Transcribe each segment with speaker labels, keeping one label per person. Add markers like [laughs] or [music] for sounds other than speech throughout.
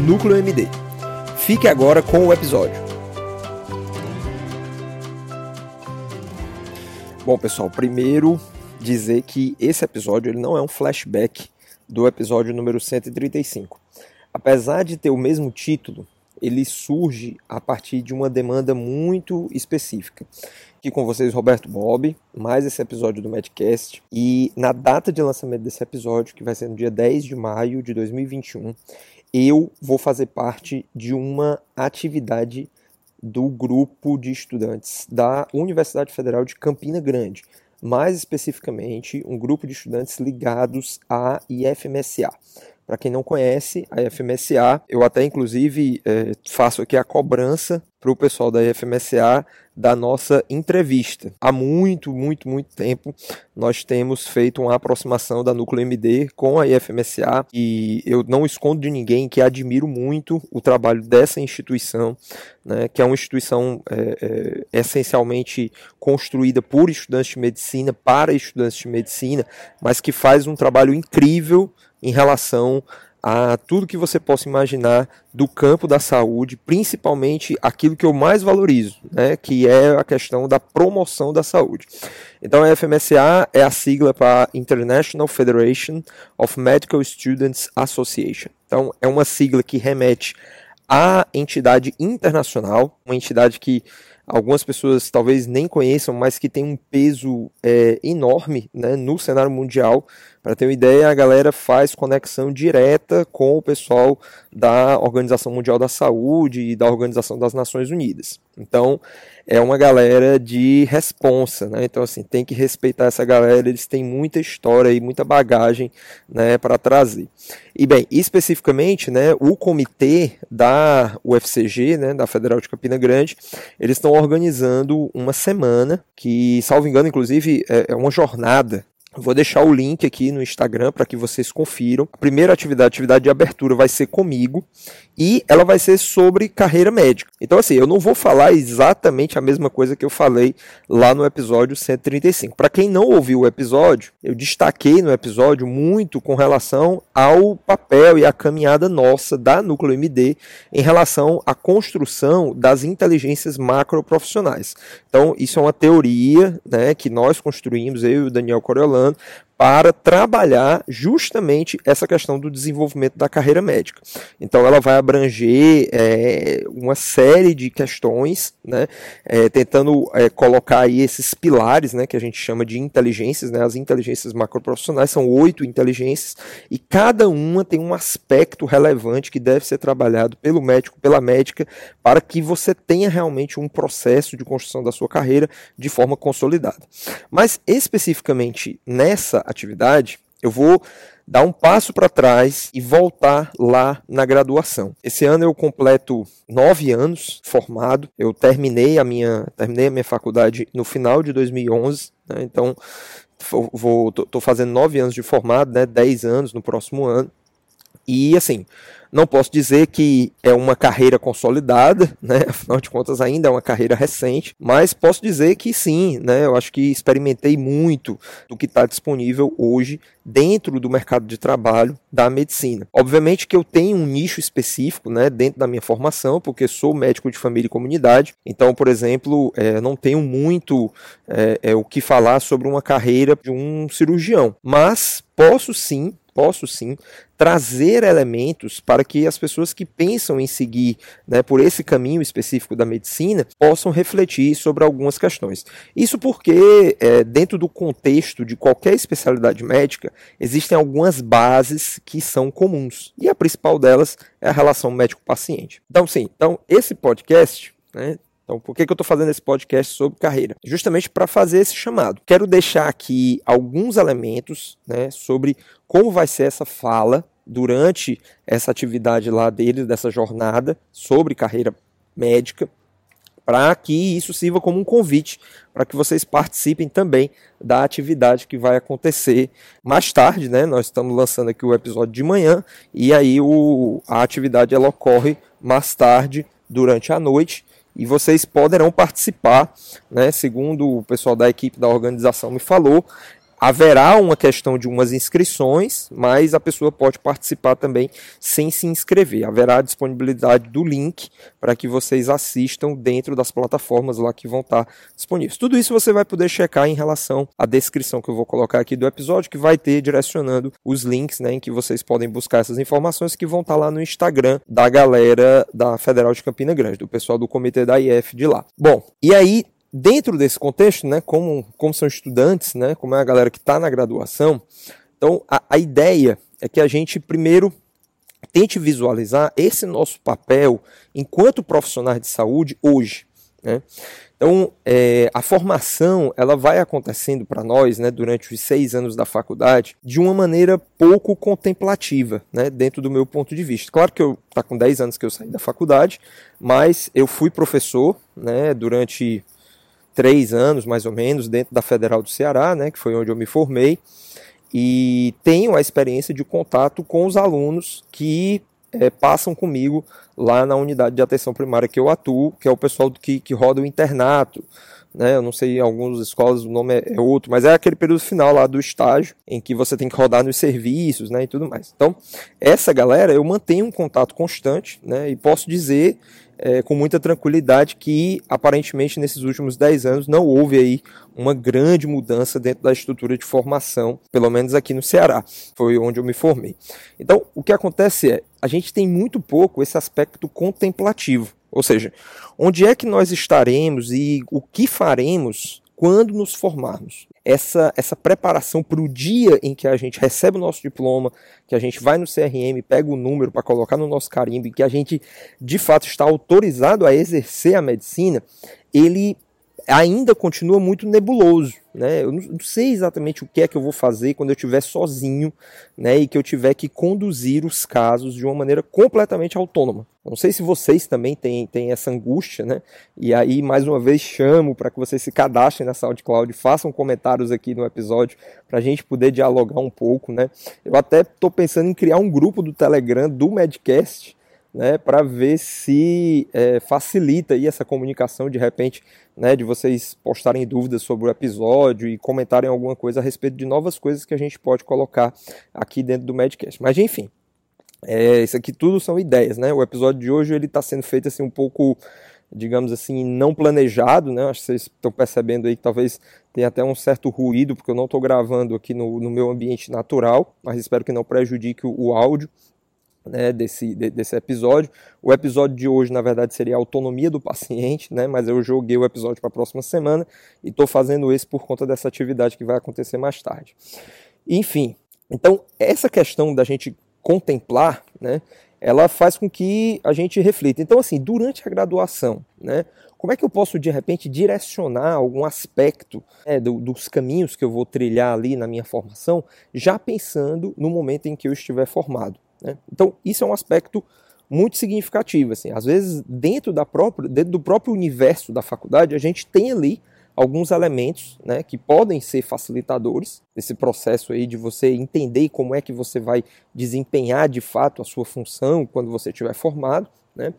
Speaker 1: NúcleoMD. Fique agora com o episódio. Bom, pessoal, primeiro dizer que esse episódio ele não é um flashback do episódio número 135. Apesar de ter o mesmo título, ele surge a partir de uma demanda muito específica. Aqui com vocês, Roberto Bob, mais esse episódio do Medcast. E na data de lançamento desse episódio, que vai ser no dia 10 de maio de 2021, eu vou fazer parte de uma atividade do grupo de estudantes da Universidade Federal de Campina Grande, mais especificamente um grupo de estudantes ligados à IFMSA. Para quem não conhece, a IFMSA, eu até inclusive é, faço aqui a cobrança para o pessoal da IFMSA da nossa entrevista. Há muito, muito, muito tempo nós temos feito uma aproximação da Núcleo MD com a IFMSA e eu não escondo de ninguém que admiro muito o trabalho dessa instituição, né, que é uma instituição é, é, essencialmente construída por estudantes de medicina, para estudantes de medicina, mas que faz um trabalho incrível em relação a tudo que você possa imaginar do campo da saúde, principalmente aquilo que eu mais valorizo, né, que é a questão da promoção da saúde. Então, a FMSA é a sigla para International Federation of Medical Students Association. Então, é uma sigla que remete à entidade internacional, uma entidade que algumas pessoas talvez nem conheçam, mas que tem um peso é, enorme né, no cenário mundial. Para ter uma ideia, a galera faz conexão direta com o pessoal da Organização Mundial da Saúde e da Organização das Nações Unidas. Então, é uma galera de responsa, né? Então, assim, tem que respeitar essa galera, eles têm muita história e muita bagagem né, para trazer. E, bem, especificamente, né, o comitê da UFCG, né, da Federal de Campina Grande, eles estão organizando uma semana, que, salvo engano, inclusive, é, é uma jornada Vou deixar o link aqui no Instagram para que vocês confiram. A primeira atividade, a atividade de abertura, vai ser comigo e ela vai ser sobre carreira médica. Então, assim, eu não vou falar exatamente a mesma coisa que eu falei lá no episódio 135. Para quem não ouviu o episódio, eu destaquei no episódio muito com relação ao papel e a caminhada nossa da Núcleo MD em relação à construção das inteligências macroprofissionais. Então, isso é uma teoria né, que nós construímos, eu e o Daniel Coriolano, para trabalhar justamente essa questão do desenvolvimento da carreira médica. Então, ela vai abranger é, uma série de questões, né, é, tentando é, colocar aí esses pilares, né, que a gente chama de inteligências, né, as inteligências macroprofissionais são oito inteligências e cada uma tem um aspecto relevante que deve ser trabalhado pelo médico, pela médica, para que você tenha realmente um processo de construção da sua carreira de forma consolidada. Mas especificamente nessa atividade, eu vou dar um passo para trás e voltar lá na graduação. Esse ano eu completo nove anos formado. Eu terminei a minha terminei a minha faculdade no final de 2011. Né? Então vou tô, fazendo nove anos de formado, né? Dez anos no próximo ano. E assim, não posso dizer que é uma carreira consolidada, [laughs] né? afinal de contas ainda é uma carreira recente, mas posso dizer que sim, né? eu acho que experimentei muito do que está disponível hoje dentro do mercado de trabalho da medicina. Obviamente que eu tenho um nicho específico né, dentro da minha formação, porque sou médico de família e comunidade, então, por exemplo, é, não tenho muito é, é, o que falar sobre uma carreira de um cirurgião, mas posso sim posso sim trazer elementos para que as pessoas que pensam em seguir né, por esse caminho específico da medicina possam refletir sobre algumas questões. Isso porque, é, dentro do contexto de qualquer especialidade médica, existem algumas bases que são comuns. E a principal delas é a relação médico-paciente. Então, sim, então, esse podcast né, então, por que, que eu estou fazendo esse podcast sobre carreira? Justamente para fazer esse chamado. Quero deixar aqui alguns elementos né, sobre como vai ser essa fala durante essa atividade lá deles, dessa jornada sobre carreira médica, para que isso sirva como um convite para que vocês participem também da atividade que vai acontecer mais tarde, né? Nós estamos lançando aqui o episódio de manhã e aí o, a atividade ela ocorre mais tarde durante a noite e vocês poderão participar, né? Segundo o pessoal da equipe da organização me falou, haverá uma questão de umas inscrições, mas a pessoa pode participar também sem se inscrever. Haverá a disponibilidade do link para que vocês assistam dentro das plataformas lá que vão estar disponíveis. Tudo isso você vai poder checar em relação à descrição que eu vou colocar aqui do episódio, que vai ter direcionando os links né, em que vocês podem buscar essas informações que vão estar lá no Instagram da galera da Federal de Campina Grande, do pessoal do comitê da IF de lá. Bom, e aí dentro desse contexto, né, como, como são estudantes, né, como é a galera que está na graduação, então a, a ideia é que a gente primeiro tente visualizar esse nosso papel enquanto profissionais de saúde hoje. Né? Então, é, a formação ela vai acontecendo para nós né, durante os seis anos da faculdade de uma maneira pouco contemplativa, né, dentro do meu ponto de vista. Claro que eu está com 10 anos que eu saí da faculdade, mas eu fui professor né, durante três anos, mais ou menos, dentro da Federal do Ceará, né, que foi onde eu me formei, e tenho a experiência de contato com os alunos que é, passam comigo lá na unidade de atenção primária que eu atuo, que é o pessoal que, que roda o internato, né? Eu não sei, em algumas escolas o nome é, é outro, mas é aquele período final lá do estágio em que você tem que rodar nos serviços, né, e tudo mais. Então, essa galera eu mantenho um contato constante, né, e posso dizer é, com muita tranquilidade que aparentemente nesses últimos 10 anos não houve aí uma grande mudança dentro da estrutura de formação, pelo menos aqui no Ceará, foi onde eu me formei. Então, o que acontece é, a gente tem muito pouco esse aspecto contemplativo, ou seja, onde é que nós estaremos e o que faremos quando nos formarmos. Essa, essa preparação para o dia em que a gente recebe o nosso diploma, que a gente vai no CRM, pega o número para colocar no nosso carimbo e que a gente de fato está autorizado a exercer a medicina, ele ainda continua muito nebuloso. Né? Eu não sei exatamente o que é que eu vou fazer quando eu estiver sozinho né? e que eu tiver que conduzir os casos de uma maneira completamente autônoma. Não sei se vocês também têm, têm essa angústia, né? E aí, mais uma vez, chamo para que vocês se cadastrem na SoundCloud, façam comentários aqui no episódio para a gente poder dialogar um pouco, né? Eu até estou pensando em criar um grupo do Telegram do Medcast né, para ver se é, facilita aí essa comunicação de repente, né, de vocês postarem dúvidas sobre o episódio e comentarem alguma coisa a respeito de novas coisas que a gente pode colocar aqui dentro do Medcast. Mas enfim, é, isso aqui tudo são ideias, né? O episódio de hoje ele está sendo feito assim um pouco, digamos assim, não planejado, né? Acho que vocês estão percebendo aí que talvez tenha até um certo ruído porque eu não estou gravando aqui no, no meu ambiente natural, mas espero que não prejudique o, o áudio né, desse, de, desse episódio. O episódio de hoje, na verdade, seria a autonomia do paciente, né, mas eu joguei o episódio para a próxima semana e estou fazendo esse por conta dessa atividade que vai acontecer mais tarde. Enfim, então essa questão da gente contemplar, né, ela faz com que a gente reflita. Então, assim, durante a graduação, né, como é que eu posso, de repente, direcionar algum aspecto né, do, dos caminhos que eu vou trilhar ali na minha formação, já pensando no momento em que eu estiver formado? Né? Então, isso é um aspecto muito significativo. Assim. Às vezes, dentro, da própria, dentro do próprio universo da faculdade, a gente tem ali alguns elementos né, que podem ser facilitadores desse processo aí de você entender como é que você vai desempenhar de fato a sua função quando você estiver formado, né?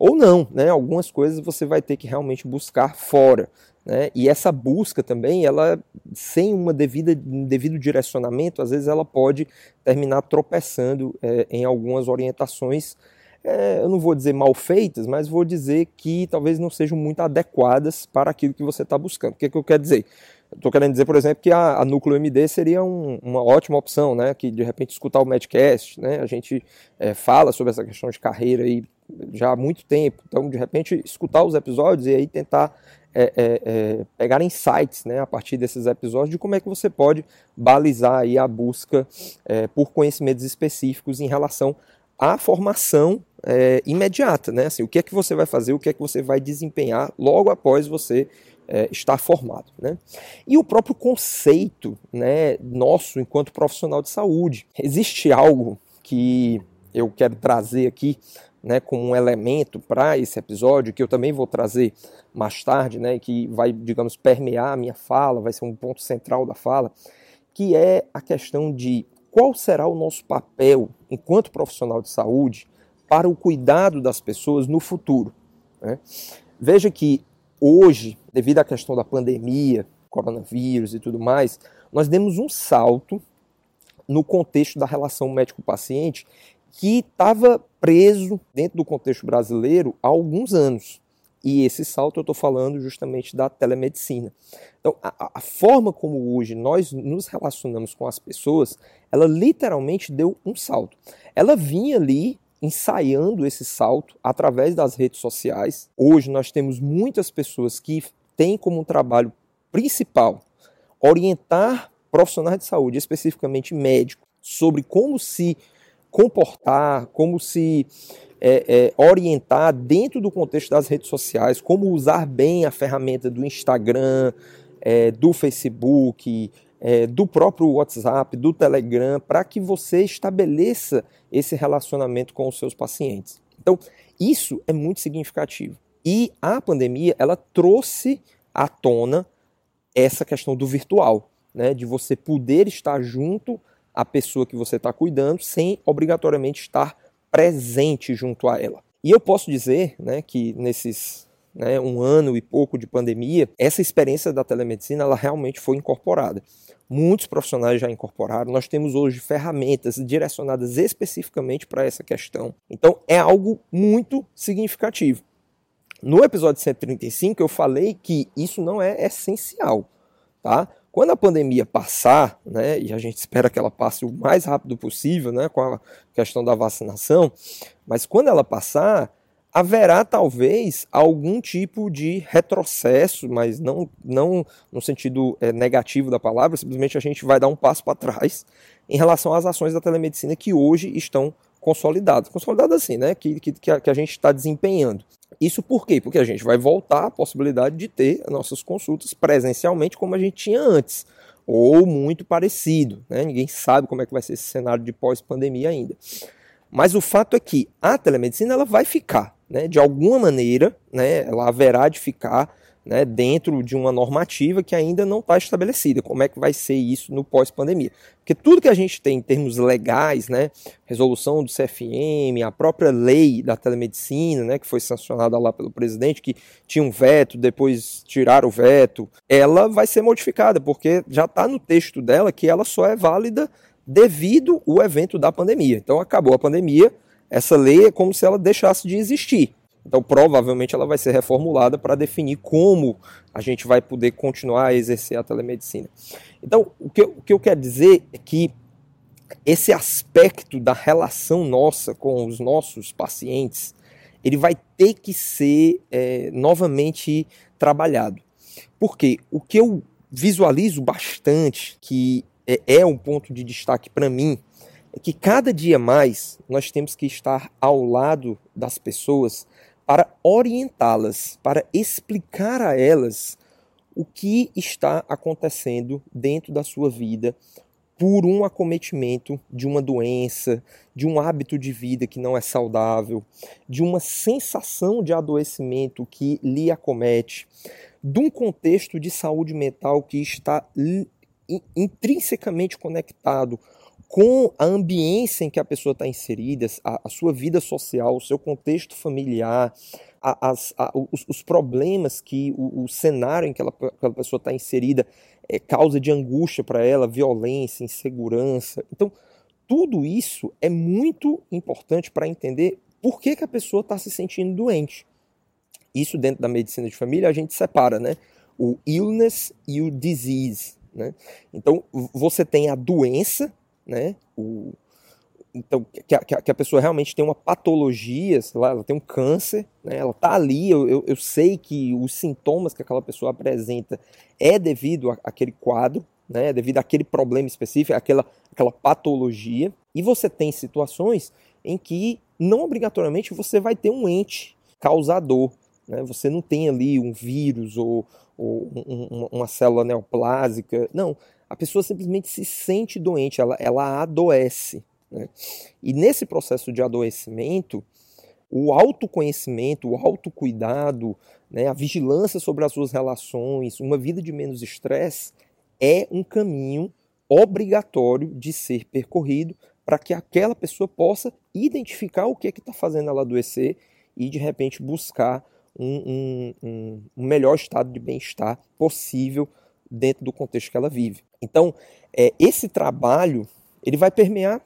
Speaker 1: Ou não, né? algumas coisas você vai ter que realmente buscar fora. Né? E essa busca também, ela sem uma devida, um devido direcionamento, às vezes ela pode terminar tropeçando é, em algumas orientações, é, eu não vou dizer mal feitas, mas vou dizer que talvez não sejam muito adequadas para aquilo que você está buscando. O que, é que eu quero dizer? Estou querendo dizer, por exemplo, que a, a Núcleo MD seria um, uma ótima opção, né? Que de repente escutar o Medcast, né? A gente é, fala sobre essa questão de carreira aí já há muito tempo. Então, de repente, escutar os episódios e aí tentar é, é, é, pegar insights né, a partir desses episódios de como é que você pode balizar aí a busca é, por conhecimentos específicos em relação à formação é, imediata, né? Assim, o que é que você vai fazer, o que é que você vai desempenhar logo após você é, estar formado, né? E o próprio conceito, né, nosso enquanto profissional de saúde, existe algo que eu quero trazer aqui né, como um elemento para esse episódio, que eu também vou trazer mais tarde, né, que vai, digamos, permear a minha fala, vai ser um ponto central da fala, que é a questão de qual será o nosso papel enquanto profissional de saúde para o cuidado das pessoas no futuro. Né? Veja que hoje, devido à questão da pandemia, coronavírus e tudo mais, nós demos um salto no contexto da relação médico-paciente que estava preso dentro do contexto brasileiro há alguns anos. E esse salto eu estou falando justamente da telemedicina. Então, a, a, forma como hoje nós nos relacionamos com as pessoas, ela literalmente deu um salto. Ela vinha ali ensaiando esse salto através das redes sociais. Hoje nós temos muitas pessoas que têm como trabalho principal orientar profissionais de saúde, especificamente médicos, sobre como se comportar, como se é, é, orientar dentro do contexto das redes sociais, como usar bem a ferramenta do Instagram, é, do Facebook, é, do próprio WhatsApp, do Telegram, para que você estabeleça esse relacionamento com os seus pacientes. Então, isso é muito significativo. E a pandemia, ela trouxe à tona essa questão do virtual, né, de você poder estar junto à pessoa que você está cuidando sem obrigatoriamente estar presente junto a ela. E eu posso dizer né, que nesses né, um ano e pouco de pandemia, essa experiência da telemedicina ela realmente foi incorporada. Muitos profissionais já incorporaram. Nós temos hoje ferramentas direcionadas especificamente para essa questão. Então é algo muito significativo. No episódio 135 eu falei que isso não é essencial, tá? Quando a pandemia passar, né, e a gente espera que ela passe o mais rápido possível, né, com a questão da vacinação, mas quando ela passar, haverá talvez algum tipo de retrocesso, mas não, não no sentido é, negativo da palavra, simplesmente a gente vai dar um passo para trás em relação às ações da telemedicina que hoje estão consolidadas. Consolidadas assim, né? Que, que, que a gente está desempenhando. Isso por quê? Porque a gente vai voltar à possibilidade de ter nossas consultas presencialmente como a gente tinha antes, ou muito parecido. Né? Ninguém sabe como é que vai ser esse cenário de pós-pandemia ainda. Mas o fato é que a telemedicina ela vai ficar, né? de alguma maneira, né? ela haverá de ficar né, dentro de uma normativa que ainda não está estabelecida. Como é que vai ser isso no pós-pandemia? Porque tudo que a gente tem em termos legais, né, resolução do CFM, a própria lei da telemedicina, né, que foi sancionada lá pelo presidente, que tinha um veto, depois tiraram o veto, ela vai ser modificada, porque já está no texto dela que ela só é válida devido ao evento da pandemia. Então acabou a pandemia, essa lei é como se ela deixasse de existir. Então, provavelmente, ela vai ser reformulada para definir como a gente vai poder continuar a exercer a telemedicina. Então, o que, eu, o que eu quero dizer é que esse aspecto da relação nossa com os nossos pacientes, ele vai ter que ser é, novamente trabalhado. Porque o que eu visualizo bastante, que é, é um ponto de destaque para mim, é que cada dia mais nós temos que estar ao lado das pessoas para orientá-las, para explicar a elas o que está acontecendo dentro da sua vida por um acometimento de uma doença, de um hábito de vida que não é saudável, de uma sensação de adoecimento que lhe acomete, de um contexto de saúde mental que está intrinsecamente conectado com a ambiência em que a pessoa está inserida, a, a, sua vida social, o seu contexto familiar, a, as, os, os, problemas que o, o, cenário em que ela, aquela pessoa está inserida é causa de angústia para ela, violência, insegurança. Então, tudo isso é muito importante para entender por que, que a pessoa está se sentindo doente. Isso dentro da medicina de família a gente separa, né? O illness e o disease. Né? Então, você tem a doença, né? O, então, que a, que a, pessoa realmente tem uma patologia, sei lá, ela tem um câncer, né? ela está ali, eu, eu, eu, sei que os sintomas que aquela pessoa apresenta é devido àquele quadro, né? É devido àquele problema específico, àquela, àquela patologia, e você tem situações em que não obrigatoriamente você vai ter um ente causador, né? você não tem ali um vírus ou, ou um, uma célula neoplásica, não, a pessoa simplesmente se sente doente, ela, ela adoece. Né? E nesse processo de adoecimento, o autoconhecimento, o autocuidado, né, a vigilância sobre as suas relações, uma vida de menos estresse, é um caminho obrigatório de ser percorrido para que aquela pessoa possa identificar o que é está fazendo ela adoecer e de repente buscar um, um, um melhor estado de bem-estar possível dentro do contexto que ela vive. Então, é, esse trabalho ele vai permear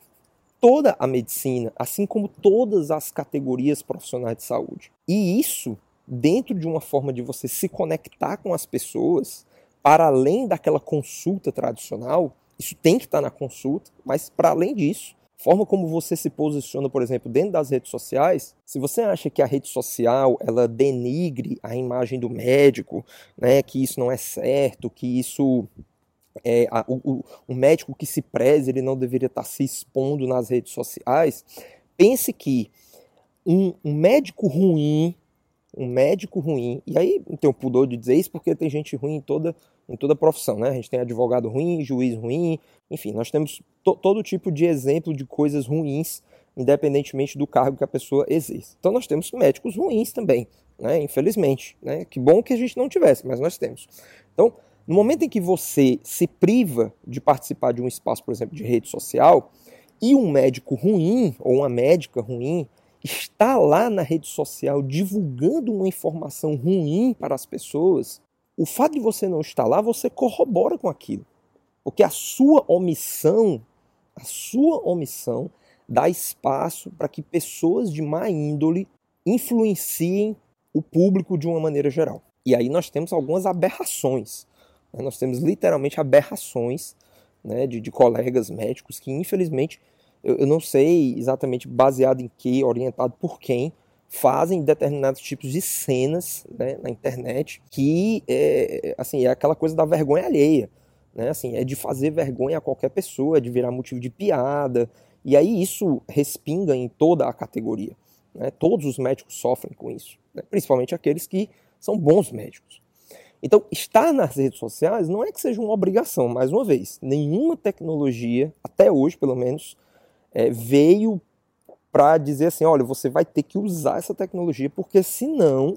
Speaker 1: toda a medicina, assim como todas as categorias profissionais de saúde. E isso, dentro de uma forma de você se conectar com as pessoas, para além daquela consulta tradicional, isso tem que estar na consulta, mas para além disso, forma como você se posiciona, por exemplo, dentro das redes sociais, se você acha que a rede social ela denigre a imagem do médico, né, que isso não é certo, que isso é, a, o, o, médico que se preze ele não deveria estar se expondo nas redes sociais, pense que um, um médico ruim, um médico ruim, e aí não tenho pudor de dizer isso porque tem gente ruim em toda, em toda profissão, né? A gente tem advogado ruim, juiz ruim, enfim, nós temos to, todo tipo de exemplo de coisas ruins, independentemente do cargo que a pessoa exerce. Então nós temos médicos ruins também, né? Infelizmente, né? Que bom que a gente não tivesse, mas nós temos. Então, no momento em que você se priva de participar de um espaço, por exemplo, de rede social, e um médico ruim ou uma médica ruim está lá na rede social divulgando uma informação ruim para as pessoas, o fato de você não estar lá, você corrobora com aquilo. Porque a sua omissão, a sua omissão dá espaço para que pessoas de má índole influenciem o público de uma maneira geral. E aí nós temos algumas aberrações. Né? Nós temos literalmente aberrações né, de, de colegas médicos que, infelizmente, eu, eu não sei exatamente baseado em que, orientado por quem, fazem determinados tipos de cenas né, na internet que é, assim, é aquela coisa da vergonha alheia né? Assim, é de fazer vergonha a qualquer pessoa, é de virar motivo de piada. E aí isso respinga em toda a categoria. Né? Todos os médicos sofrem com isso, né? principalmente aqueles que são bons médicos. Então, estar nas redes sociais não é que seja uma obrigação, mais uma vez. Nenhuma tecnologia, até hoje pelo menos, é, veio para dizer assim: olha, você vai ter que usar essa tecnologia, porque senão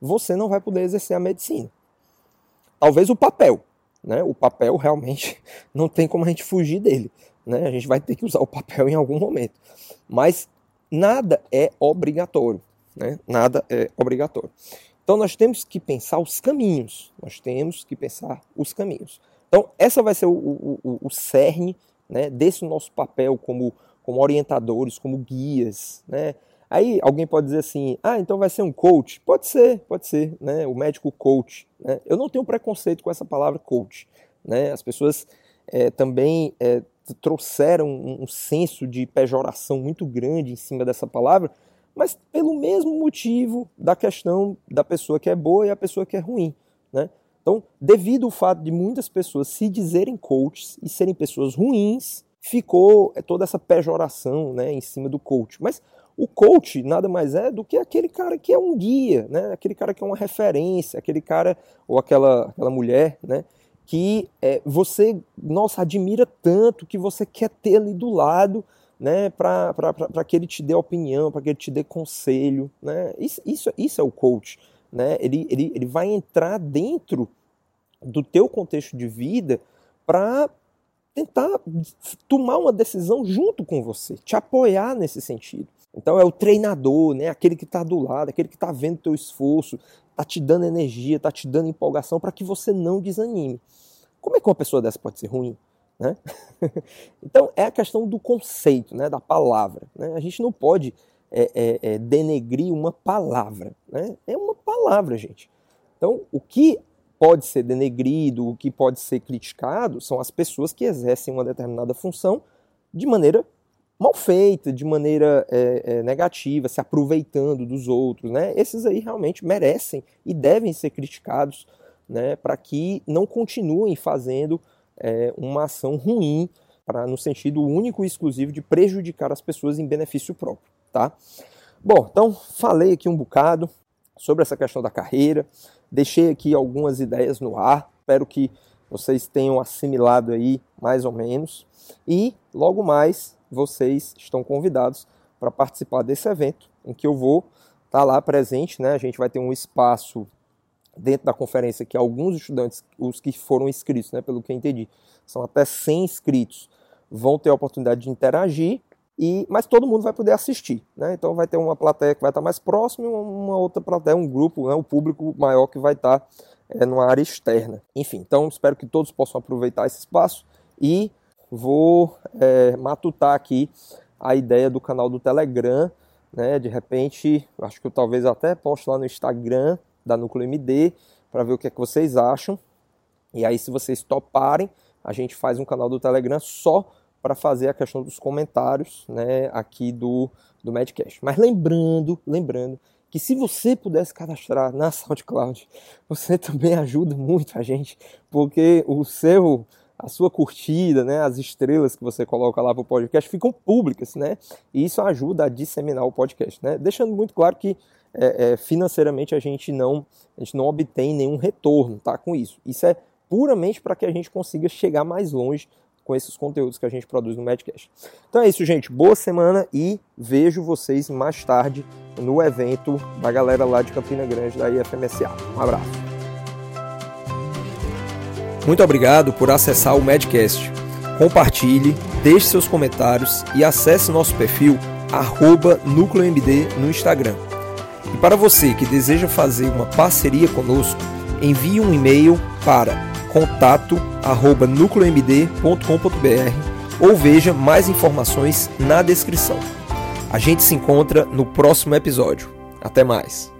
Speaker 1: você não vai poder exercer a medicina. Talvez o papel, né? O papel realmente [laughs] não tem como a gente fugir dele. Né? A gente vai ter que usar o papel em algum momento. Mas nada é obrigatório. Né? Nada é obrigatório. Então nós temos que pensar os caminhos. Nós temos que pensar os caminhos. Então essa vai ser o, o, o cerne né, desse nosso papel como, como orientadores, como guias. Né? Aí alguém pode dizer assim, ah, então vai ser um coach. Pode ser, pode ser, né? O médico coach. Né? Eu não tenho preconceito com essa palavra coach. Né? As pessoas é, também é, trouxeram um, um senso de pejoração muito grande em cima dessa palavra, mas pelo mesmo motivo da questão da pessoa que é boa e a pessoa que é ruim. Né? Então, devido ao fato de muitas pessoas se dizerem coaches e serem pessoas ruins, ficou é, toda essa pejoração né, em cima do coach. Mas o coach nada mais é do que aquele cara que é um guia, né? aquele cara que é uma referência, aquele cara ou aquela, aquela mulher né? que é, você, nossa, admira tanto que você quer ter ali do lado né? para que ele te dê opinião, para que ele te dê conselho. Né? Isso, isso, isso é o coach. Né? Ele, ele, ele vai entrar dentro do teu contexto de vida para tentar tomar uma decisão junto com você, te apoiar nesse sentido. Então é o treinador, né? aquele que está do lado, aquele que está vendo teu esforço, está te dando energia, está te dando empolgação para que você não desanime. Como é que uma pessoa dessa pode ser ruim? Né? [laughs] então é a questão do conceito, né? da palavra. Né? A gente não pode é, é, é, denegrir uma palavra. Né? É uma palavra, gente. Então o que pode ser denegrido, o que pode ser criticado são as pessoas que exercem uma determinada função de maneira mal feita, de maneira é, é, negativa, se aproveitando dos outros, né? Esses aí realmente merecem e devem ser criticados, né? Para que não continuem fazendo é, uma ação ruim, no sentido único e exclusivo de prejudicar as pessoas em benefício próprio, tá? Bom, então falei aqui um bocado sobre essa questão da carreira, deixei aqui algumas ideias no ar, espero que vocês tenham assimilado aí mais ou menos. E logo mais vocês estão convidados para participar desse evento, em que eu vou estar tá lá presente, né? A gente vai ter um espaço dentro da conferência que alguns estudantes, os que foram inscritos, né, pelo que eu entendi, são até 100 inscritos, vão ter a oportunidade de interagir, e, mas todo mundo vai poder assistir. Né? Então vai ter uma plateia que vai estar mais próxima e uma outra plateia, um grupo, né, um público maior que vai estar é, numa área externa. Enfim, então espero que todos possam aproveitar esse espaço e vou é, matutar aqui a ideia do canal do Telegram. Né? De repente, acho que eu talvez até poste lá no Instagram da Núcleo MD para ver o que é que vocês acham. E aí, se vocês toparem, a gente faz um canal do Telegram só para fazer a questão dos comentários né, aqui do, do Madcast. Mas lembrando, lembrando que se você pudesse cadastrar na SoundCloud, você também ajuda muito a gente, porque o seu a sua curtida, né, as estrelas que você coloca lá para o podcast ficam públicas, né? E isso ajuda a disseminar o podcast, né? Deixando muito claro que é, é, financeiramente a gente não a gente não obtém nenhum retorno, tá? Com isso, isso é puramente para que a gente consiga chegar mais longe com esses conteúdos que a gente produz no Madcast. Então é isso, gente. Boa semana e vejo vocês mais tarde no evento da galera lá de Campina Grande da IFMSA. Um abraço. Muito obrigado por acessar o Madcast. Compartilhe, deixe seus comentários e acesse nosso perfil NúcleoMD no Instagram. E para você que deseja fazer uma parceria conosco, envie um e-mail para contato@nucleomd.com.br ou veja mais informações na descrição. A gente se encontra no próximo episódio. Até mais.